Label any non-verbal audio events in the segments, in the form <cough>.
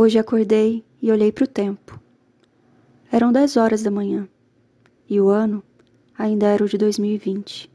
Hoje acordei e olhei para o tempo. Eram dez horas da manhã e o ano ainda era o de 2020.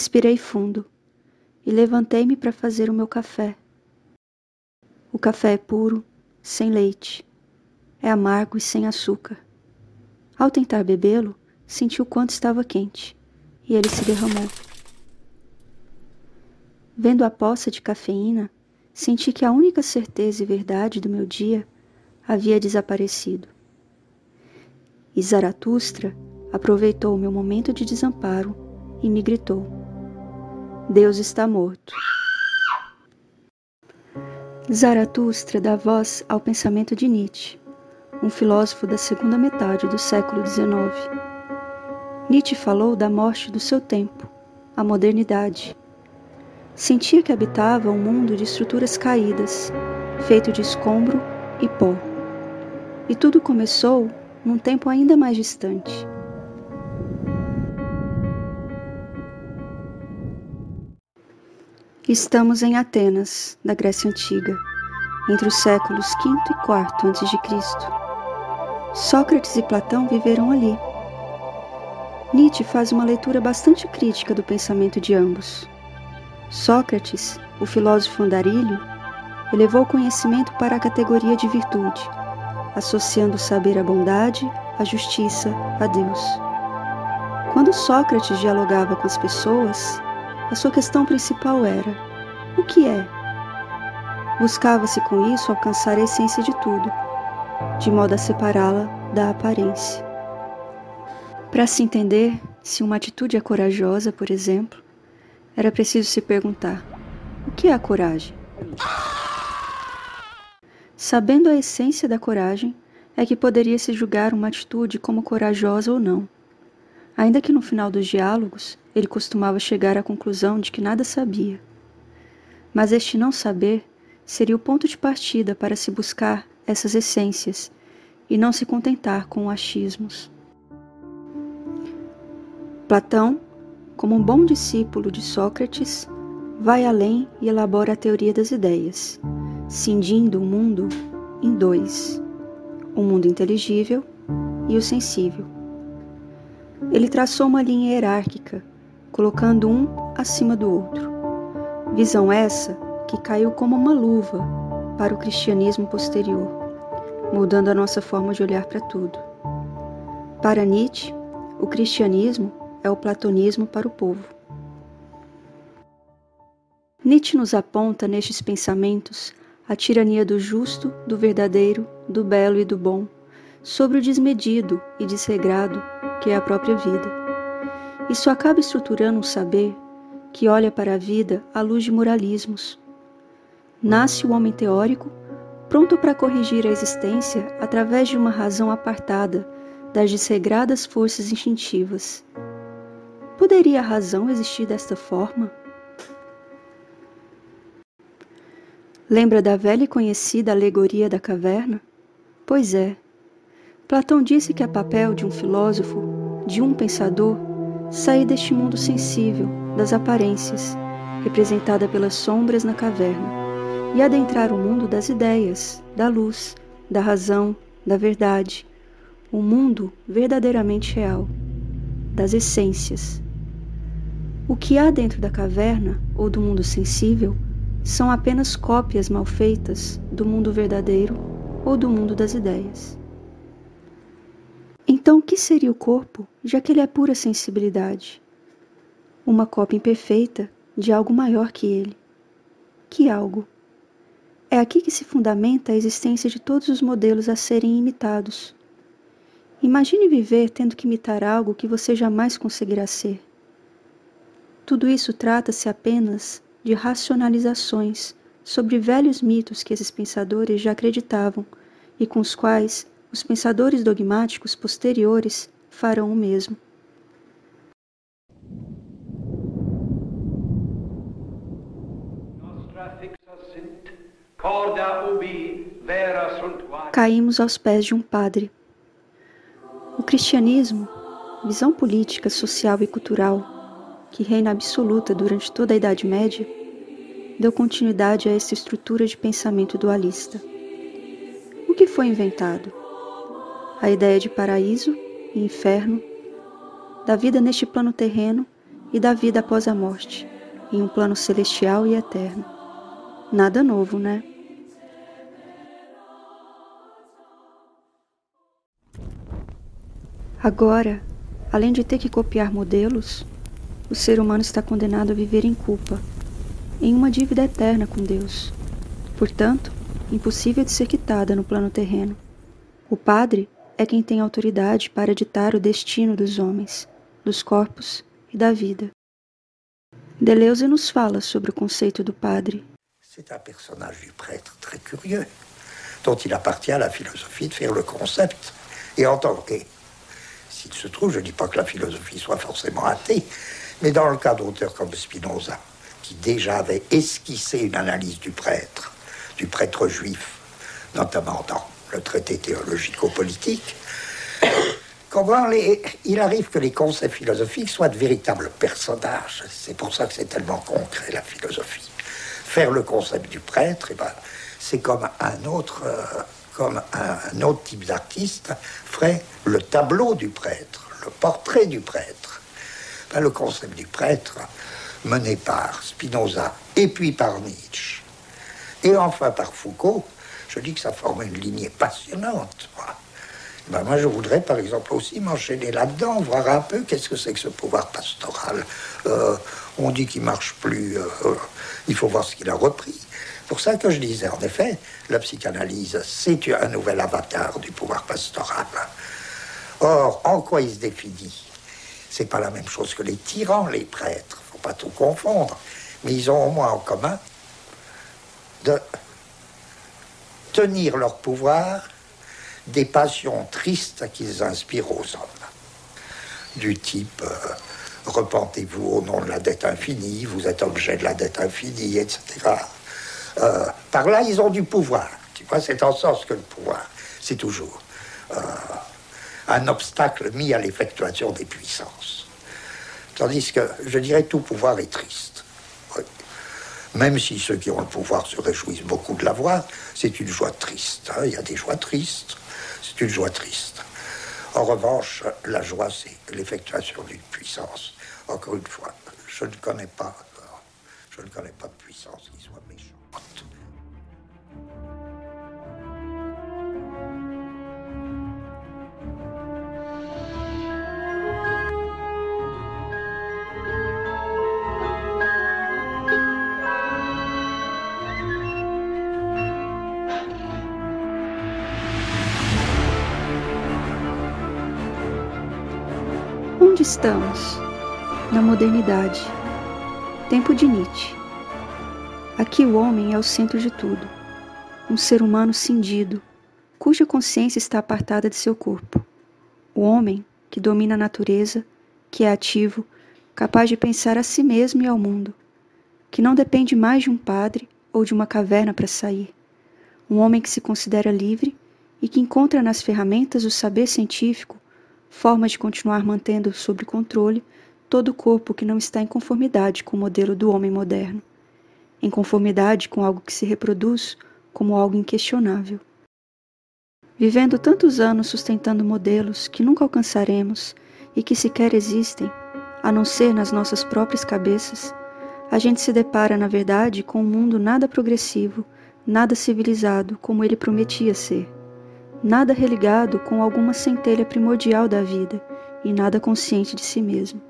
Respirei fundo e levantei-me para fazer o meu café. O café é puro, sem leite. É amargo e sem açúcar. Ao tentar bebê-lo, senti o quanto estava quente e ele se derramou. Vendo a poça de cafeína, senti que a única certeza e verdade do meu dia havia desaparecido. E Zaratustra aproveitou o meu momento de desamparo e me gritou: Deus está morto. Zaratustra dá voz ao pensamento de Nietzsche, um filósofo da segunda metade do século XIX. Nietzsche falou da morte do seu tempo, a modernidade. Sentia que habitava um mundo de estruturas caídas, feito de escombro e pó. E tudo começou num tempo ainda mais distante Estamos em Atenas, da Grécia Antiga, entre os séculos V e IV a.C. Sócrates e Platão viveram ali. Nietzsche faz uma leitura bastante crítica do pensamento de ambos. Sócrates, o filósofo andarilho, elevou o conhecimento para a categoria de virtude, associando o saber à bondade, à justiça, a Deus. Quando Sócrates dialogava com as pessoas, a sua questão principal era: o que é? Buscava-se com isso alcançar a essência de tudo, de modo a separá-la da aparência. Para se entender se uma atitude é corajosa, por exemplo, era preciso se perguntar: o que é a coragem? Sabendo a essência da coragem, é que poderia se julgar uma atitude como corajosa ou não. Ainda que no final dos diálogos ele costumava chegar à conclusão de que nada sabia. Mas este não saber seria o ponto de partida para se buscar essas essências e não se contentar com achismos. Platão, como um bom discípulo de Sócrates, vai além e elabora a teoria das ideias, cindindo o mundo em dois: o mundo inteligível e o sensível. Ele traçou uma linha hierárquica colocando um acima do outro. Visão essa que caiu como uma luva para o cristianismo posterior, mudando a nossa forma de olhar para tudo. Para Nietzsche, o cristianismo é o platonismo para o povo. Nietzsche nos aponta nestes pensamentos a tirania do justo, do verdadeiro, do belo e do bom, sobre o desmedido e desregrado que é a própria vida. Isso acaba estruturando um saber que olha para a vida à luz de moralismos. Nasce o homem teórico, pronto para corrigir a existência através de uma razão apartada das desregradas forças instintivas. Poderia a razão existir desta forma? Lembra da velha e conhecida alegoria da caverna? Pois é. Platão disse que é papel de um filósofo, de um pensador, sair deste mundo sensível, das aparências, representada pelas sombras na caverna, e adentrar o mundo das ideias, da luz, da razão, da verdade, o mundo verdadeiramente real, das essências. O que há dentro da caverna ou do mundo sensível são apenas cópias mal feitas do mundo verdadeiro ou do mundo das ideias. Então, o que seria o corpo, já que ele é pura sensibilidade? Uma cópia imperfeita de algo maior que ele. Que algo? É aqui que se fundamenta a existência de todos os modelos a serem imitados. Imagine viver tendo que imitar algo que você jamais conseguirá ser. tudo isso trata-se apenas de racionalizações sobre velhos mitos que esses pensadores já acreditavam e com os quais os pensadores dogmáticos posteriores farão o mesmo. Caímos aos pés de um padre. O cristianismo, visão política, social e cultural que reina absoluta durante toda a Idade Média, deu continuidade a essa estrutura de pensamento dualista. O que foi inventado? A ideia de paraíso e inferno, da vida neste plano terreno e da vida após a morte, em um plano celestial e eterno. Nada novo, né? Agora, além de ter que copiar modelos, o ser humano está condenado a viver em culpa, em uma dívida eterna com Deus. Portanto, impossível de ser quitada no plano terreno. O padre é quem tem autoridade para ditar o destino dos homens, dos corpos e da vida. Deleuze nos fala sobre o conceito do padre. C'est un personnage du prêtre très curieux, dont il appartient à la philosophie de faire le concept. Et en tant que, s'il se trouve, je ne dis pas que la philosophie soit forcément athée, mais dans le cas d'auteurs comme Spinoza, qui déjà avait esquissé une analyse du prêtre, du prêtre juif, notamment dans le traité théologico-politique, <coughs> les, il arrive que les concepts philosophiques soient de véritables personnages. C'est pour ça que c'est tellement concret, la philosophie. Faire le concept du prêtre, eh ben, c'est comme un autre, euh, comme un autre type d'artiste ferait le tableau du prêtre, le portrait du prêtre. Ben, le concept du prêtre, mené par Spinoza et puis par Nietzsche, et enfin par Foucault, je dis que ça forme une lignée passionnante. Moi. Ben moi, je voudrais, par exemple, aussi m'enchaîner là-dedans, voir un peu qu'est-ce que c'est que ce pouvoir pastoral. Euh, on dit qu'il marche plus, euh, il faut voir ce qu'il a repris. Pour ça que je disais, en effet, la psychanalyse, c'est un nouvel avatar du pouvoir pastoral. Or, en quoi il se définit? C'est pas la même chose que les tyrans, les prêtres. Faut pas tout confondre. Mais ils ont au moins en commun de tenir leur pouvoir des passions tristes qu'ils inspirent aux hommes. Du type euh, repentez-vous au nom de la dette infinie, vous êtes objet de la dette infinie, etc. Euh, par là, ils ont du pouvoir. Tu vois, c'est en sens que le pouvoir, c'est toujours euh, un obstacle mis à l'effectuation des puissances. Tandis que, je dirais, tout pouvoir est triste. Même si ceux qui ont le pouvoir se réjouissent beaucoup de l'avoir, c'est une joie triste. Hein. Il y a des joies tristes. C'est une joie triste. En revanche, la joie, c'est l'effectuation d'une puissance. Encore une fois, je ne connais pas, je ne connais pas de puissance qui soit méchante. Onde estamos? Na modernidade. Tempo de Nietzsche. Aqui o homem é o centro de tudo. Um ser humano cindido, cuja consciência está apartada de seu corpo. O homem que domina a natureza, que é ativo, capaz de pensar a si mesmo e ao mundo, que não depende mais de um padre ou de uma caverna para sair. Um homem que se considera livre e que encontra nas ferramentas do saber científico forma de continuar mantendo sob controle todo o corpo que não está em conformidade com o modelo do homem moderno, em conformidade com algo que se reproduz como algo inquestionável. Vivendo tantos anos sustentando modelos que nunca alcançaremos e que sequer existem, a não ser nas nossas próprias cabeças, a gente se depara, na verdade, com um mundo nada progressivo, nada civilizado como ele prometia ser nada religado com alguma centelha primordial da vida e nada consciente de si mesmo.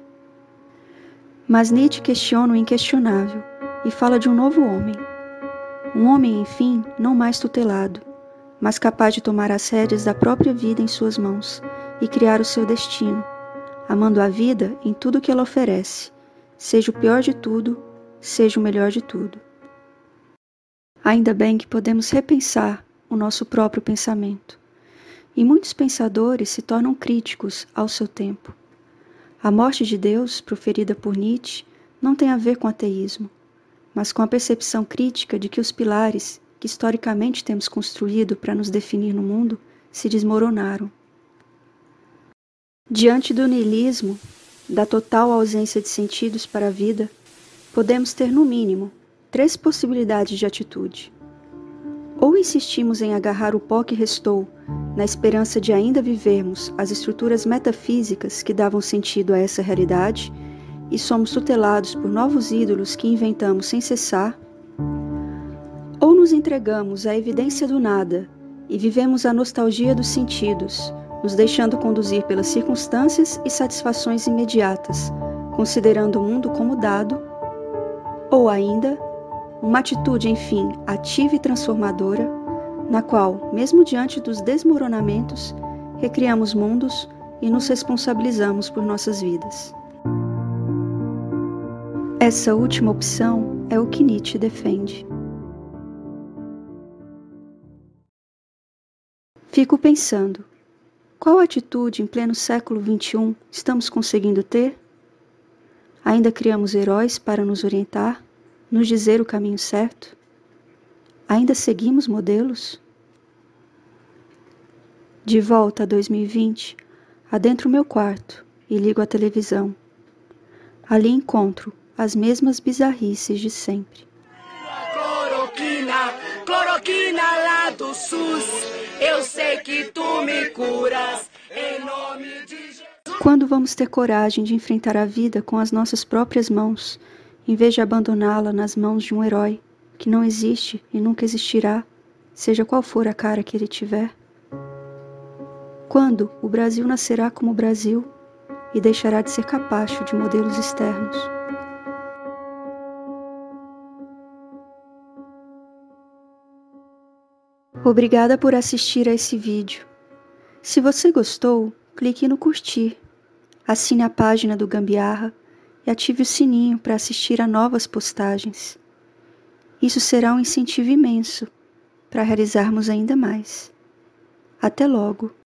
Mas Nietzsche questiona o inquestionável e fala de um novo homem. Um homem, enfim, não mais tutelado, mas capaz de tomar as rédeas da própria vida em suas mãos e criar o seu destino, amando a vida em tudo que ela oferece, seja o pior de tudo, seja o melhor de tudo. Ainda bem que podemos repensar o nosso próprio pensamento. E muitos pensadores se tornam críticos ao seu tempo. A morte de Deus, proferida por Nietzsche, não tem a ver com ateísmo, mas com a percepção crítica de que os pilares que historicamente temos construído para nos definir no mundo se desmoronaram. Diante do niilismo, da total ausência de sentidos para a vida, podemos ter, no mínimo, três possibilidades de atitude. Ou insistimos em agarrar o pó que restou, na esperança de ainda vivermos as estruturas metafísicas que davam sentido a essa realidade, e somos tutelados por novos ídolos que inventamos sem cessar, ou nos entregamos à evidência do nada e vivemos a nostalgia dos sentidos, nos deixando conduzir pelas circunstâncias e satisfações imediatas, considerando o mundo como dado, ou ainda, uma atitude, enfim, ativa e transformadora, na qual, mesmo diante dos desmoronamentos, recriamos mundos e nos responsabilizamos por nossas vidas. Essa última opção é o que Nietzsche defende. Fico pensando, qual atitude em pleno século XXI estamos conseguindo ter? Ainda criamos heróis para nos orientar, nos dizer o caminho certo? Ainda seguimos modelos? De volta a 2020, adentro meu quarto e ligo a televisão. Ali encontro as mesmas bizarrices de sempre. Cloroquina, cloroquina lá do SUS. Eu sei que tu me curas em nome de Jesus. Quando vamos ter coragem de enfrentar a vida com as nossas próprias mãos, em vez de abandoná-la nas mãos de um herói que não existe e nunca existirá, seja qual for a cara que ele tiver? Quando o Brasil nascerá como Brasil e deixará de ser capacho de modelos externos? Obrigada por assistir a esse vídeo. Se você gostou, clique no curtir, assine a página do Gambiarra e ative o sininho para assistir a novas postagens. Isso será um incentivo imenso para realizarmos ainda mais. Até logo!